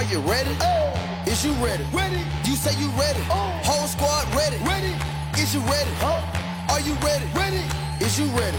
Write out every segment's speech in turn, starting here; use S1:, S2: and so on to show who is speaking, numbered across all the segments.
S1: Are you ready? Is you ready? Ready. You say you ready. Whole squad ready. Ready. Is you ready? Are you ready? Ready. Is you ready?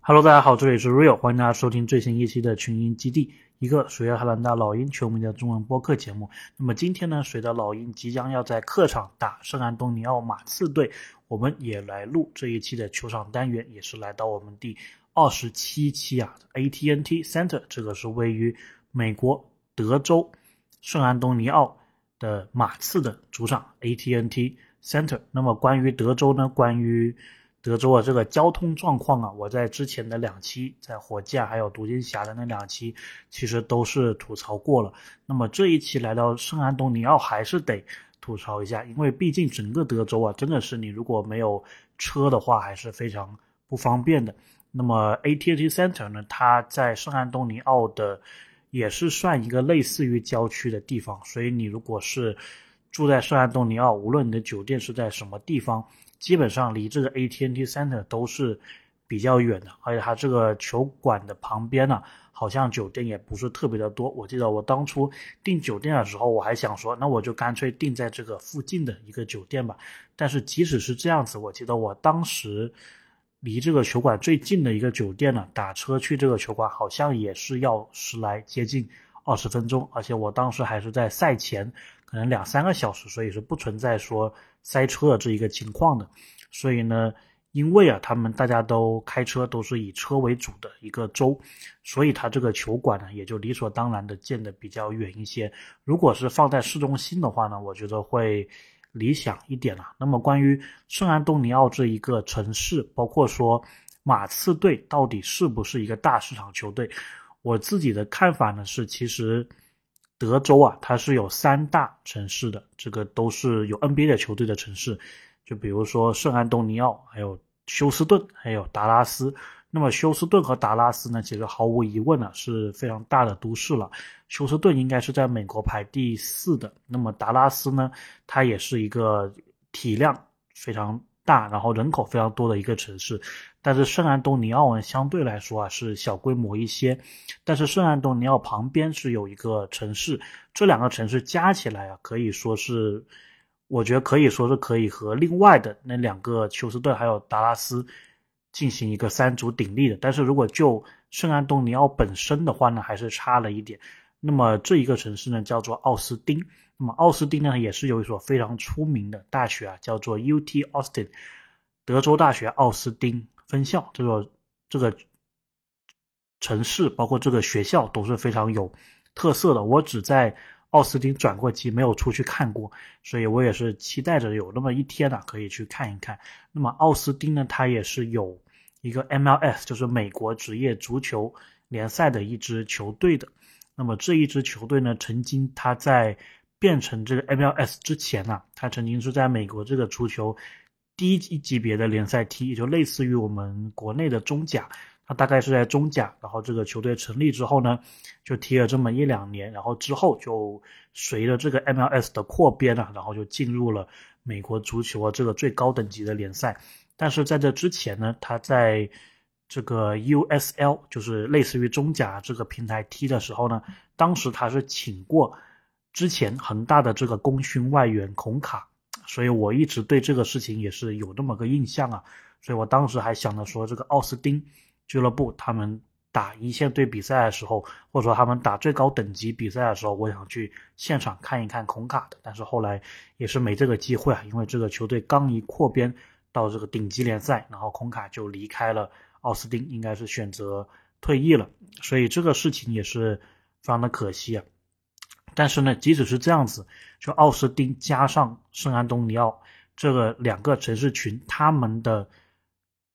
S2: Hello，大家好，这里是 Real，欢迎大家收听最新一期的群英基地，一个属于亚特兰大老鹰球迷的中文播客节目。那么今天呢，随着老鹰即将要在客场打圣安东尼奥马刺队，我们也来录这一期的球场单元，也是来到我们第二十七期啊，AT&T Center，这个是位于美国德州圣安东尼奥的马刺的主场 ATNT Center。那么关于德州呢，关于德州啊这个交通状况啊，我在之前的两期，在火箭还有独行侠的那两期，其实都是吐槽过了。那么这一期来到圣安东尼奥，还是得吐槽一下，因为毕竟整个德州啊，真的是你如果没有车的话，还是非常不方便的。那么 ATNT Center 呢，它在圣安东尼奥的也是算一个类似于郊区的地方，所以你如果是住在圣安东尼奥，无论你的酒店是在什么地方，基本上离这个 AT&T Center 都是比较远的，而且它这个球馆的旁边呢，好像酒店也不是特别的多。我记得我当初订酒店的时候，我还想说，那我就干脆订在这个附近的一个酒店吧。但是即使是这样子，我记得我当时。离这个球馆最近的一个酒店呢，打车去这个球馆好像也是要十来接近二十分钟，而且我当时还是在赛前，可能两三个小时，所以是不存在说塞车的这一个情况的。所以呢，因为啊，他们大家都开车都是以车为主的一个州，所以它这个球馆呢也就理所当然的建的比较远一些。如果是放在市中心的话呢，我觉得会。理想一点了。那么关于圣安东尼奥这一个城市，包括说马刺队到底是不是一个大市场球队，我自己的看法呢是，其实德州啊，它是有三大城市的，这个都是有 NBA 的球队的城市，就比如说圣安东尼奥，还有休斯顿，还有达拉斯。那么休斯顿和达拉斯呢，其实毫无疑问呢是非常大的都市了。休斯顿应该是在美国排第四的。那么达拉斯呢，它也是一个体量非常大，然后人口非常多的一个城市。但是圣安东尼奥呢，相对来说啊是小规模一些。但是圣安东尼奥旁边是有一个城市，这两个城市加起来啊，可以说是，我觉得可以说是可以和另外的那两个休斯顿还有达拉斯。进行一个三足鼎立的，但是如果就圣安东尼奥本身的话呢，还是差了一点。那么这一个城市呢，叫做奥斯汀。那么奥斯汀呢，也是有一所非常出名的大学啊，叫做 UT Austin，德州大学奥斯汀分校。这个这个城市，包括这个学校都是非常有特色的。我只在奥斯汀转过机，没有出去看过，所以我也是期待着有那么一天呢，可以去看一看。那么奥斯汀呢，它也是有。一个 MLS 就是美国职业足球联赛的一支球队的，那么这一支球队呢，曾经他在变成这个 MLS 之前呢，他曾经是在美国这个足球低一级别的联赛踢，也就类似于我们国内的中甲，他大概是在中甲，然后这个球队成立之后呢，就踢了这么一两年，然后之后就随着这个 MLS 的扩编啊，然后就进入了美国足球啊这个最高等级的联赛。但是在这之前呢，他在这个 USL，就是类似于中甲这个平台踢的时候呢，当时他是请过之前恒大的这个功勋外援孔卡，所以我一直对这个事情也是有那么个印象啊，所以我当时还想着说，这个奥斯汀俱乐部他们打一线队比赛的时候，或者说他们打最高等级比赛的时候，我想去现场看一看孔卡的，但是后来也是没这个机会啊，因为这个球队刚一扩编。到这个顶级联赛，然后孔卡就离开了奥斯汀，应该是选择退役了，所以这个事情也是非常的可惜啊。但是呢，即使是这样子，就奥斯汀加上圣安东尼奥这个两个城市群，他们的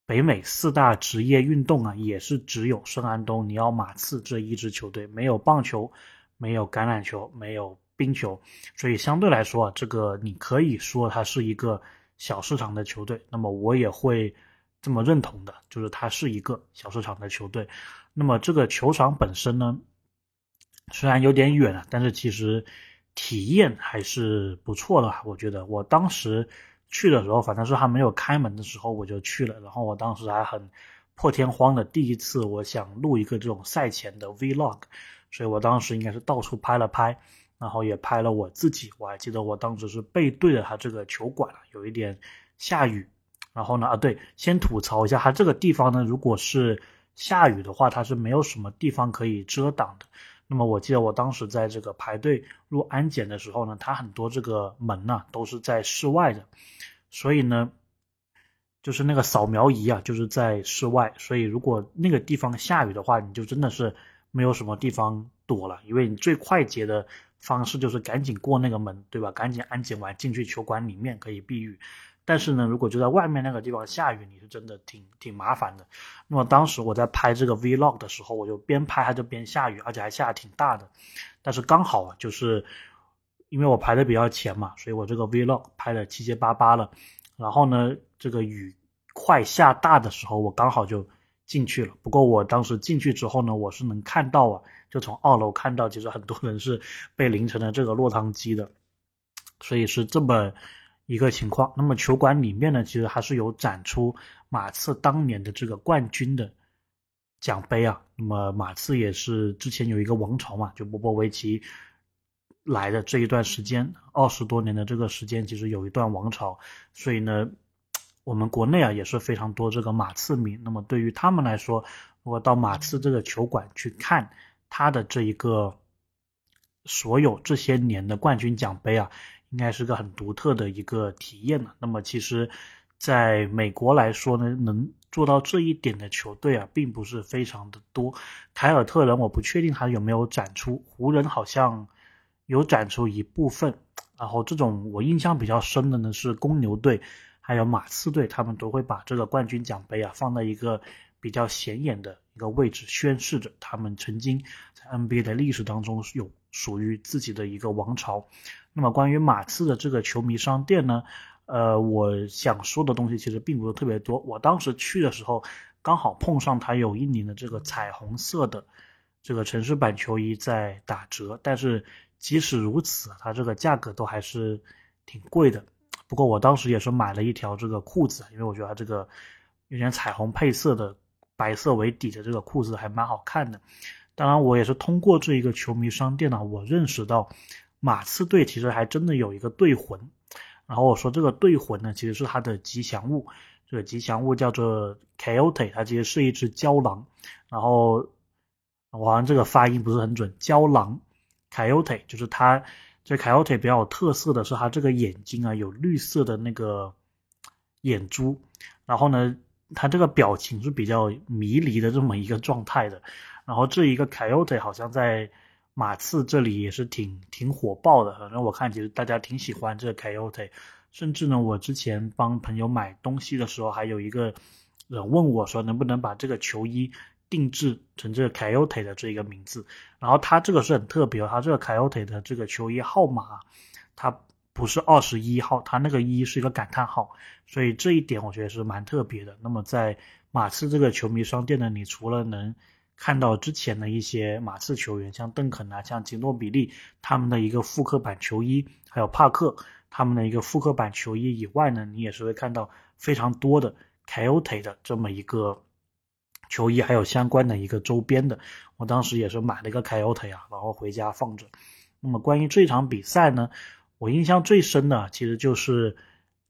S2: 北美四大职业运动啊，也是只有圣安东尼奥马刺这一支球队，没有棒球，没有橄榄球，没有冰球，所以相对来说啊，这个你可以说它是一个。小市场的球队，那么我也会这么认同的，就是它是一个小市场的球队。那么这个球场本身呢，虽然有点远啊，但是其实体验还是不错的。我觉得我当时去的时候，反正是还没有开门的时候我就去了，然后我当时还很破天荒的第一次，我想录一个这种赛前的 vlog，所以我当时应该是到处拍了拍，然后也拍了我自己。我还记得我当时是背对着他这个球馆有一点下雨。然后呢，啊对，先吐槽一下，它这个地方呢，如果是下雨的话，它是没有什么地方可以遮挡的。那么我记得我当时在这个排队入安检的时候呢，它很多这个门呢都是在室外的，所以呢，就是那个扫描仪啊，就是在室外，所以如果那个地方下雨的话，你就真的是没有什么地方躲了，因为你最快捷的方式就是赶紧过那个门，对吧？赶紧安检完进去球馆里面可以避雨。但是呢，如果就在外面那个地方下雨，你是真的挺挺麻烦的。那么当时我在拍这个 vlog 的时候，我就边拍它就边下雨，而且还下挺大的。但是刚好，就是因为我排的比较前嘛，所以我这个 vlog 拍的七七八八了。然后呢，这个雨快下大的时候，我刚好就进去了。不过我当时进去之后呢，我是能看到啊，就从二楼看到，其实很多人是被淋成了这个落汤鸡的，所以是这么。一个情况，那么球馆里面呢，其实还是有展出马刺当年的这个冠军的奖杯啊。那么马刺也是之前有一个王朝嘛，就波波维奇来的这一段时间，二十多年的这个时间，其实有一段王朝。所以呢，我们国内啊也是非常多这个马刺迷。那么对于他们来说，如果到马刺这个球馆去看他的这一个所有这些年的冠军奖杯啊。应该是个很独特的一个体验了。那么其实，在美国来说呢，能做到这一点的球队啊，并不是非常的多。凯尔特人我不确定他有没有展出，湖人好像有展出一部分。然后这种我印象比较深的呢是公牛队，还有马刺队，他们都会把这个冠军奖杯啊放在一个比较显眼的一个位置，宣示着他们曾经在 NBA 的历史当中有属于自己的一个王朝。那么关于马刺的这个球迷商店呢，呃，我想说的东西其实并不是特别多。我当时去的时候，刚好碰上它有一年的这个彩虹色的这个城市版球衣在打折，但是即使如此，它这个价格都还是挺贵的。不过我当时也是买了一条这个裤子，因为我觉得它这个有点彩虹配色的白色为底的这个裤子还蛮好看的。当然，我也是通过这一个球迷商店呢，我认识到。马刺队其实还真的有一个队魂，然后我说这个队魂呢，其实是它的吉祥物，这个吉祥物叫做 Coyote，它其实是一只郊狼，然后我好像这个发音不是很准，郊狼 Coyote 就是它，这 ko 腿比较有特色的是它这个眼睛啊有绿色的那个眼珠，然后呢，它这个表情是比较迷离的这么一个状态的，然后这一个 ko 腿好像在。马刺这里也是挺挺火爆的，反正我看其实大家挺喜欢这个 ko 腿甚至呢，我之前帮朋友买东西的时候，还有一个人问我说，能不能把这个球衣定制成这个 Coyote 的这一个名字？然后他这个是很特别，他这个 Coyote 的这个球衣号码，它不是二十一号，它那个一是一个感叹号，所以这一点我觉得是蛮特别的。那么在马刺这个球迷商店呢，你除了能看到之前的一些马刺球员，像邓肯啊，像吉诺比利他们的一个复刻版球衣，还有帕克他们的一个复刻版球衣以外呢，你也是会看到非常多的 Coyote 的这么一个球衣，还有相关的一个周边的。我当时也是买了一个 Coyote 啊，然后回家放着。那么关于这场比赛呢，我印象最深的其实就是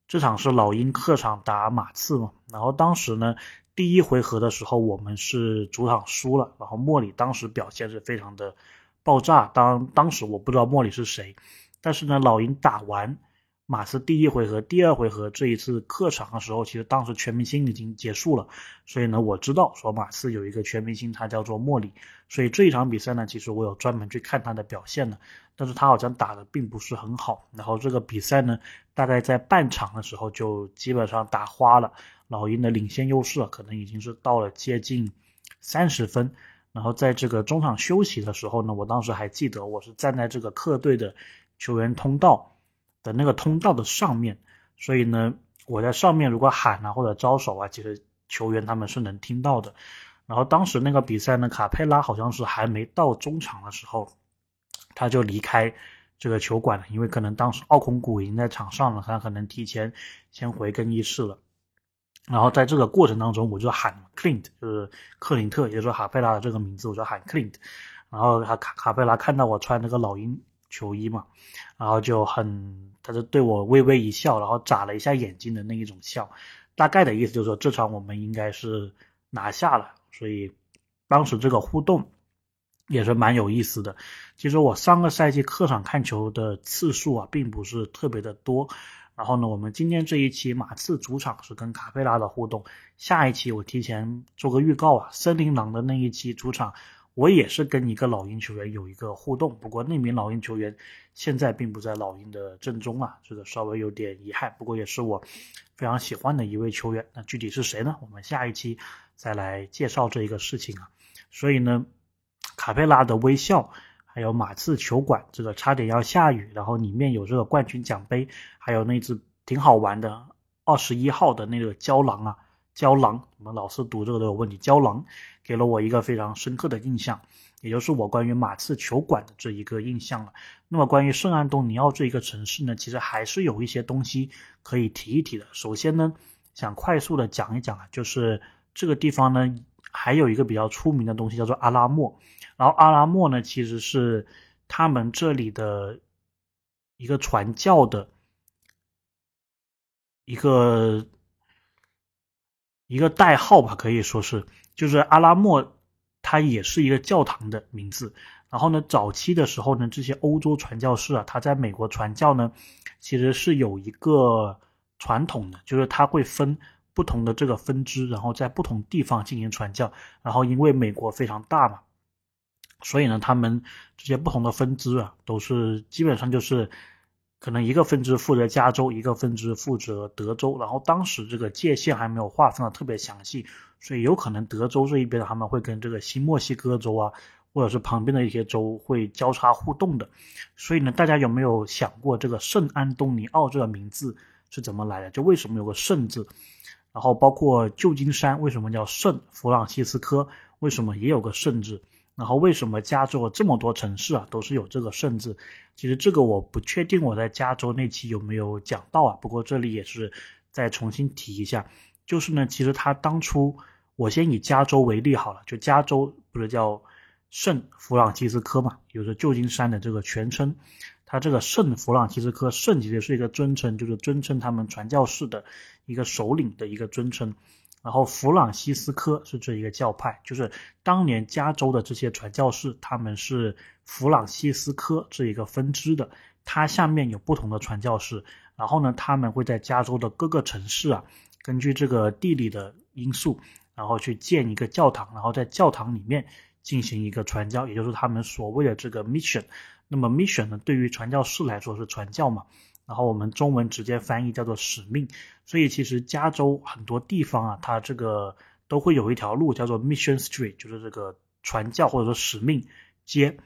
S2: 这场是老鹰客场打马刺嘛，然后当时呢。第一回合的时候，我们是主场输了，然后莫里当时表现是非常的爆炸。当当时我不知道莫里是谁，但是呢，老鹰打完马刺第一回合、第二回合这一次客场的时候，其实当时全明星已经结束了，所以呢，我知道说马刺有一个全明星，他叫做莫里，所以这一场比赛呢，其实我有专门去看他的表现呢，但是他好像打的并不是很好，然后这个比赛呢，大概在半场的时候就基本上打花了。老鹰的领先优势可能已经是到了接近三十分，然后在这个中场休息的时候呢，我当时还记得我是站在这个客队的球员通道的那个通道的上面，所以呢，我在上面如果喊啊或者招手啊，其实球员他们是能听到的。然后当时那个比赛呢，卡佩拉好像是还没到中场的时候，他就离开这个球馆了，因为可能当时奥孔古已经在场上了，他可能提前先回更衣室了。然后在这个过程当中，我就喊 Clint，就是克林特，也就是说哈佩拉的这个名字，我就喊 Clint。然后他卡卡佩拉看到我穿那个老鹰球衣嘛，然后就很，他就对我微微一笑，然后眨了一下眼睛的那一种笑，大概的意思就是说这场我们应该是拿下了，所以当时这个互动也是蛮有意思的。其实我上个赛季客场看球的次数啊，并不是特别的多。然后呢，我们今天这一期马刺主场是跟卡佩拉的互动，下一期我提前做个预告啊，森林狼的那一期主场，我也是跟一个老鹰球员有一个互动，不过那名老鹰球员现在并不在老鹰的阵中啊，这个稍微有点遗憾，不过也是我非常喜欢的一位球员。那具体是谁呢？我们下一期再来介绍这一个事情啊。所以呢，卡佩拉的微笑。还有马刺球馆，这个差点要下雨，然后里面有这个冠军奖杯，还有那只挺好玩的二十一号的那个胶囊啊，胶囊，我们老是读这个都有问题，胶囊给了我一个非常深刻的印象，也就是我关于马刺球馆的这一个印象了。那么关于圣安东尼奥这一个城市呢，其实还是有一些东西可以提一提的。首先呢，想快速的讲一讲啊，就是这个地方呢。还有一个比较出名的东西叫做阿拉莫，然后阿拉莫呢其实是他们这里的一个传教的一个一个代号吧，可以说是，就是阿拉莫，它也是一个教堂的名字。然后呢，早期的时候呢，这些欧洲传教士啊，他在美国传教呢，其实是有一个传统的，就是他会分。不同的这个分支，然后在不同地方进行传教，然后因为美国非常大嘛，所以呢，他们这些不同的分支啊，都是基本上就是可能一个分支负责加州，一个分支负责德州，然后当时这个界限还没有划分的特别详细，所以有可能德州这一边他们会跟这个新墨西哥州啊，或者是旁边的一些州会交叉互动的，所以呢，大家有没有想过这个圣安东尼奥这个名字是怎么来的？就为什么有个圣字？然后包括旧金山为什么叫圣弗朗西斯科？为什么也有个圣字？然后为什么加州这么多城市啊都是有这个圣字？其实这个我不确定我在加州那期有没有讲到啊。不过这里也是再重新提一下，就是呢，其实他当初我先以加州为例好了，就加州不是叫圣弗朗西斯科嘛，就是旧金山的这个全称。他这个圣弗朗西斯科，圣其实是一个尊称，就是尊称他们传教士的一个首领的一个尊称。然后弗朗西斯科是这一个教派，就是当年加州的这些传教士，他们是弗朗西斯科这一个分支的。它下面有不同的传教士，然后呢，他们会在加州的各个城市啊，根据这个地理的因素，然后去建一个教堂，然后在教堂里面进行一个传教，也就是他们所谓的这个 mission。那么 mission 呢，对于传教士来说是传教嘛，然后我们中文直接翻译叫做使命。所以其实加州很多地方啊，它这个都会有一条路叫做 Mission Street，就是这个传教或者说使命街。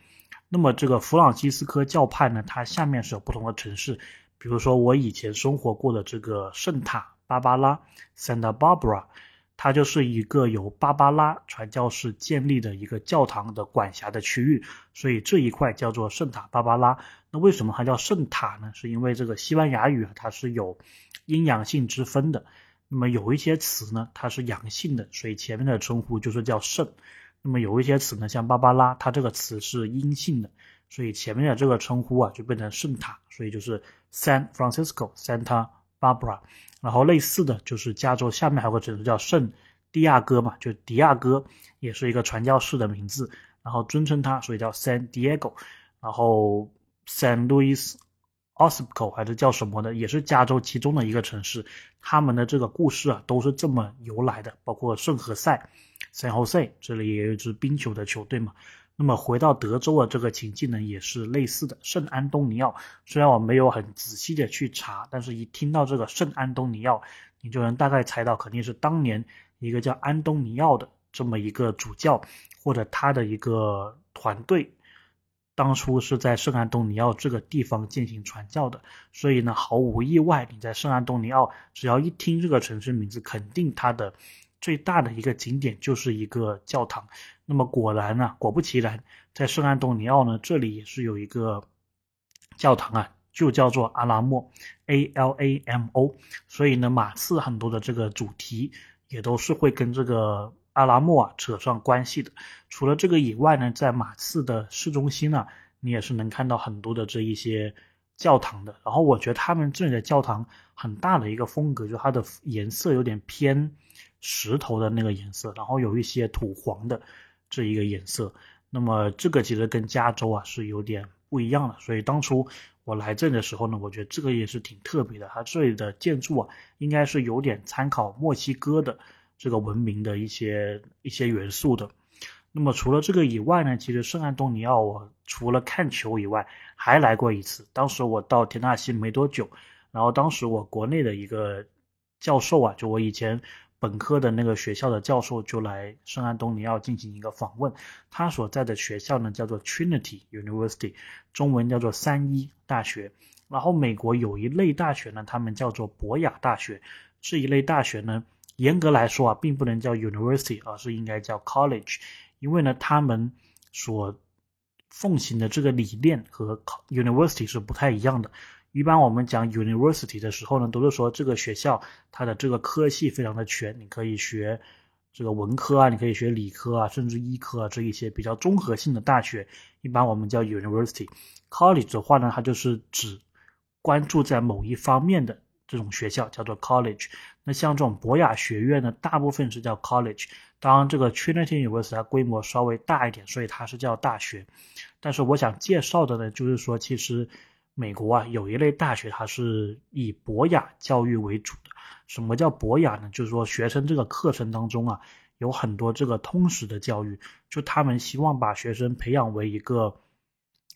S2: 那么这个弗朗西斯科教派呢，它下面是有不同的城市，比如说我以前生活过的这个圣塔芭芭拉 （Santa Barbara）。它就是一个由芭芭拉传教士建立的一个教堂的管辖的区域，所以这一块叫做圣塔芭芭拉。那为什么它叫圣塔呢？是因为这个西班牙语它是有阴阳性之分的。那么有一些词呢，它是阳性的，所以前面的称呼就是叫圣。那么有一些词呢，像芭芭拉，它这个词是阴性的，所以前面的这个称呼啊就变成圣塔，所以就是 San Francisco Santa Barbara。然后类似的就是加州下面还有个城市叫圣地亚哥嘛，就迪亚哥也是一个传教士的名字，然后尊称他，所以叫 San Diego。然后 San Luis Obispo 还是叫什么的，也是加州其中的一个城市。他们的这个故事啊都是这么由来的，包括圣何塞 San Jose，这里也有一支冰球的球队嘛。那么回到德州的这个情境呢，也是类似的。圣安东尼奥，虽然我没有很仔细的去查，但是一听到这个圣安东尼奥，你就能大概猜到，肯定是当年一个叫安东尼奥的这么一个主教，或者他的一个团队，当初是在圣安东尼奥这个地方进行传教的。所以呢，毫无意外，你在圣安东尼奥，只要一听这个城市名字，肯定它的。最大的一个景点就是一个教堂，那么果然呢，果不其然，在圣安东尼奥呢，这里也是有一个教堂啊，就叫做阿拉莫，A L A M O。所以呢，马刺很多的这个主题也都是会跟这个阿拉莫啊扯上关系的。除了这个以外呢，在马刺的市中心呢，你也是能看到很多的这一些教堂的。然后我觉得他们这里的教堂很大的一个风格，就它的颜色有点偏石头的那个颜色，然后有一些土黄的这一个颜色。那么这个其实跟加州啊是有点不一样的。所以当初我来这里的时候呢，我觉得这个也是挺特别的。它这里的建筑啊，应该是有点参考墨西哥的这个文明的一些一些元素的。那么除了这个以外呢，其实圣安东尼奥我除了看球以外，还来过一次。当时我到田纳西没多久，然后当时我国内的一个教授啊，就我以前本科的那个学校的教授就来圣安东尼奥进行一个访问。他所在的学校呢叫做 Trinity University，中文叫做三一大学。然后美国有一类大学呢，他们叫做博雅大学。这一类大学呢，严格来说啊，并不能叫 University，而是应该叫 College。因为呢，他们所奉行的这个理念和 university 是不太一样的。一般我们讲 university 的时候呢，都是说这个学校它的这个科系非常的全，你可以学这个文科啊，你可以学理科啊，甚至医科啊这一些比较综合性的大学，一般我们叫 university。college 的话呢，它就是指关注在某一方面的这种学校，叫做 college。那像这种博雅学院呢，大部分是叫 college。当然，这个 Trinity University 它规模稍微大一点，所以它是叫大学。但是我想介绍的呢，就是说，其实美国啊有一类大学，它是以博雅教育为主的。什么叫博雅呢？就是说，学生这个课程当中啊，有很多这个通识的教育，就他们希望把学生培养为一个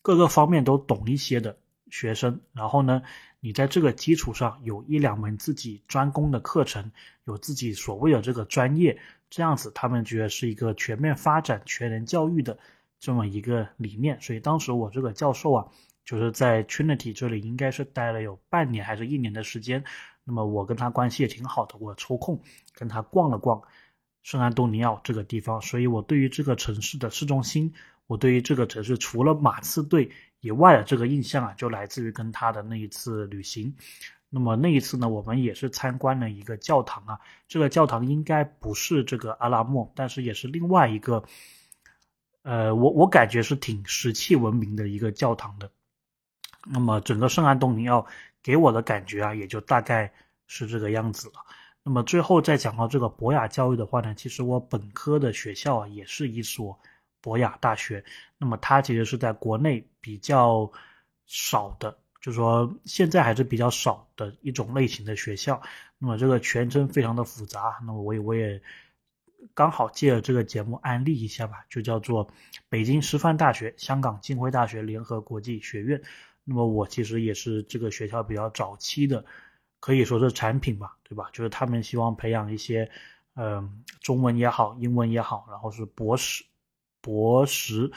S2: 各个方面都懂一些的学生。然后呢，你在这个基础上有一两门自己专攻的课程，有自己所谓的这个专业。这样子，他们觉得是一个全面发展、全人教育的这么一个理念。所以当时我这个教授啊，就是在 Trinity 这里，应该是待了有半年还是一年的时间。那么我跟他关系也挺好的，我抽空跟他逛了逛圣安东尼奥这个地方。所以我对于这个城市的市中心，我对于这个城市除了马刺队以外的这个印象啊，就来自于跟他的那一次旅行。那么那一次呢，我们也是参观了一个教堂啊。这个教堂应该不是这个阿拉莫，但是也是另外一个，呃，我我感觉是挺石器文明的一个教堂的。那么整个圣安东尼奥给我的感觉啊，也就大概是这个样子了。那么最后再讲到这个博雅教育的话呢，其实我本科的学校啊，也是一所博雅大学。那么它其实是在国内比较少的。就是说现在还是比较少的一种类型的学校，那么这个全称非常的复杂，那么我也我也刚好借着这个节目安利一下吧，就叫做北京师范大学、香港浸会大学联合国际学院。那么我其实也是这个学校比较早期的，可以说是产品吧，对吧？就是他们希望培养一些，嗯，中文也好，英文也好，然后是博士、博士。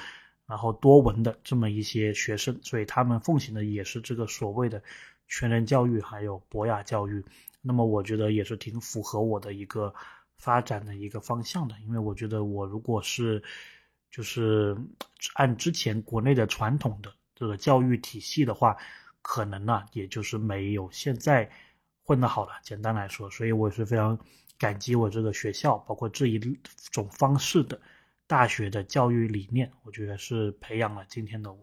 S2: 然后多文的这么一些学生，所以他们奉行的也是这个所谓的全人教育，还有博雅教育。那么我觉得也是挺符合我的一个发展的一个方向的，因为我觉得我如果是就是按之前国内的传统的这个教育体系的话，可能呢也就是没有现在混得好了。简单来说，所以我是非常感激我这个学校，包括这一种方式的。大学的教育理念，我觉得是培养了今天的我。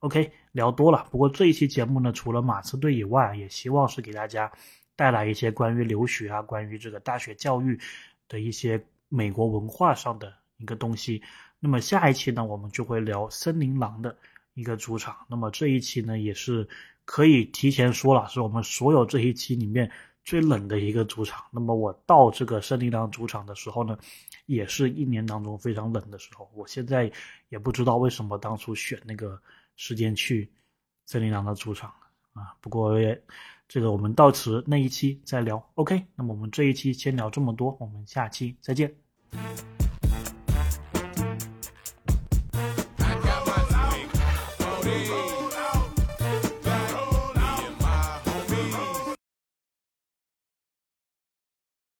S2: OK，聊多了。不过这一期节目呢，除了马刺队以外，也希望是给大家带来一些关于留学啊、关于这个大学教育的一些美国文化上的一个东西。那么下一期呢，我们就会聊森林狼的一个主场。那么这一期呢，也是可以提前说了，是我们所有这一期里面最冷的一个主场。那么我到这个森林狼主场的时候呢？也是一年当中非常冷的时候，我现在也不知道为什么当初选那个时间去森林狼的主场啊。不过也这个我们到此那一期再聊，OK。那么我们这一期先聊这么多，我们下期再见。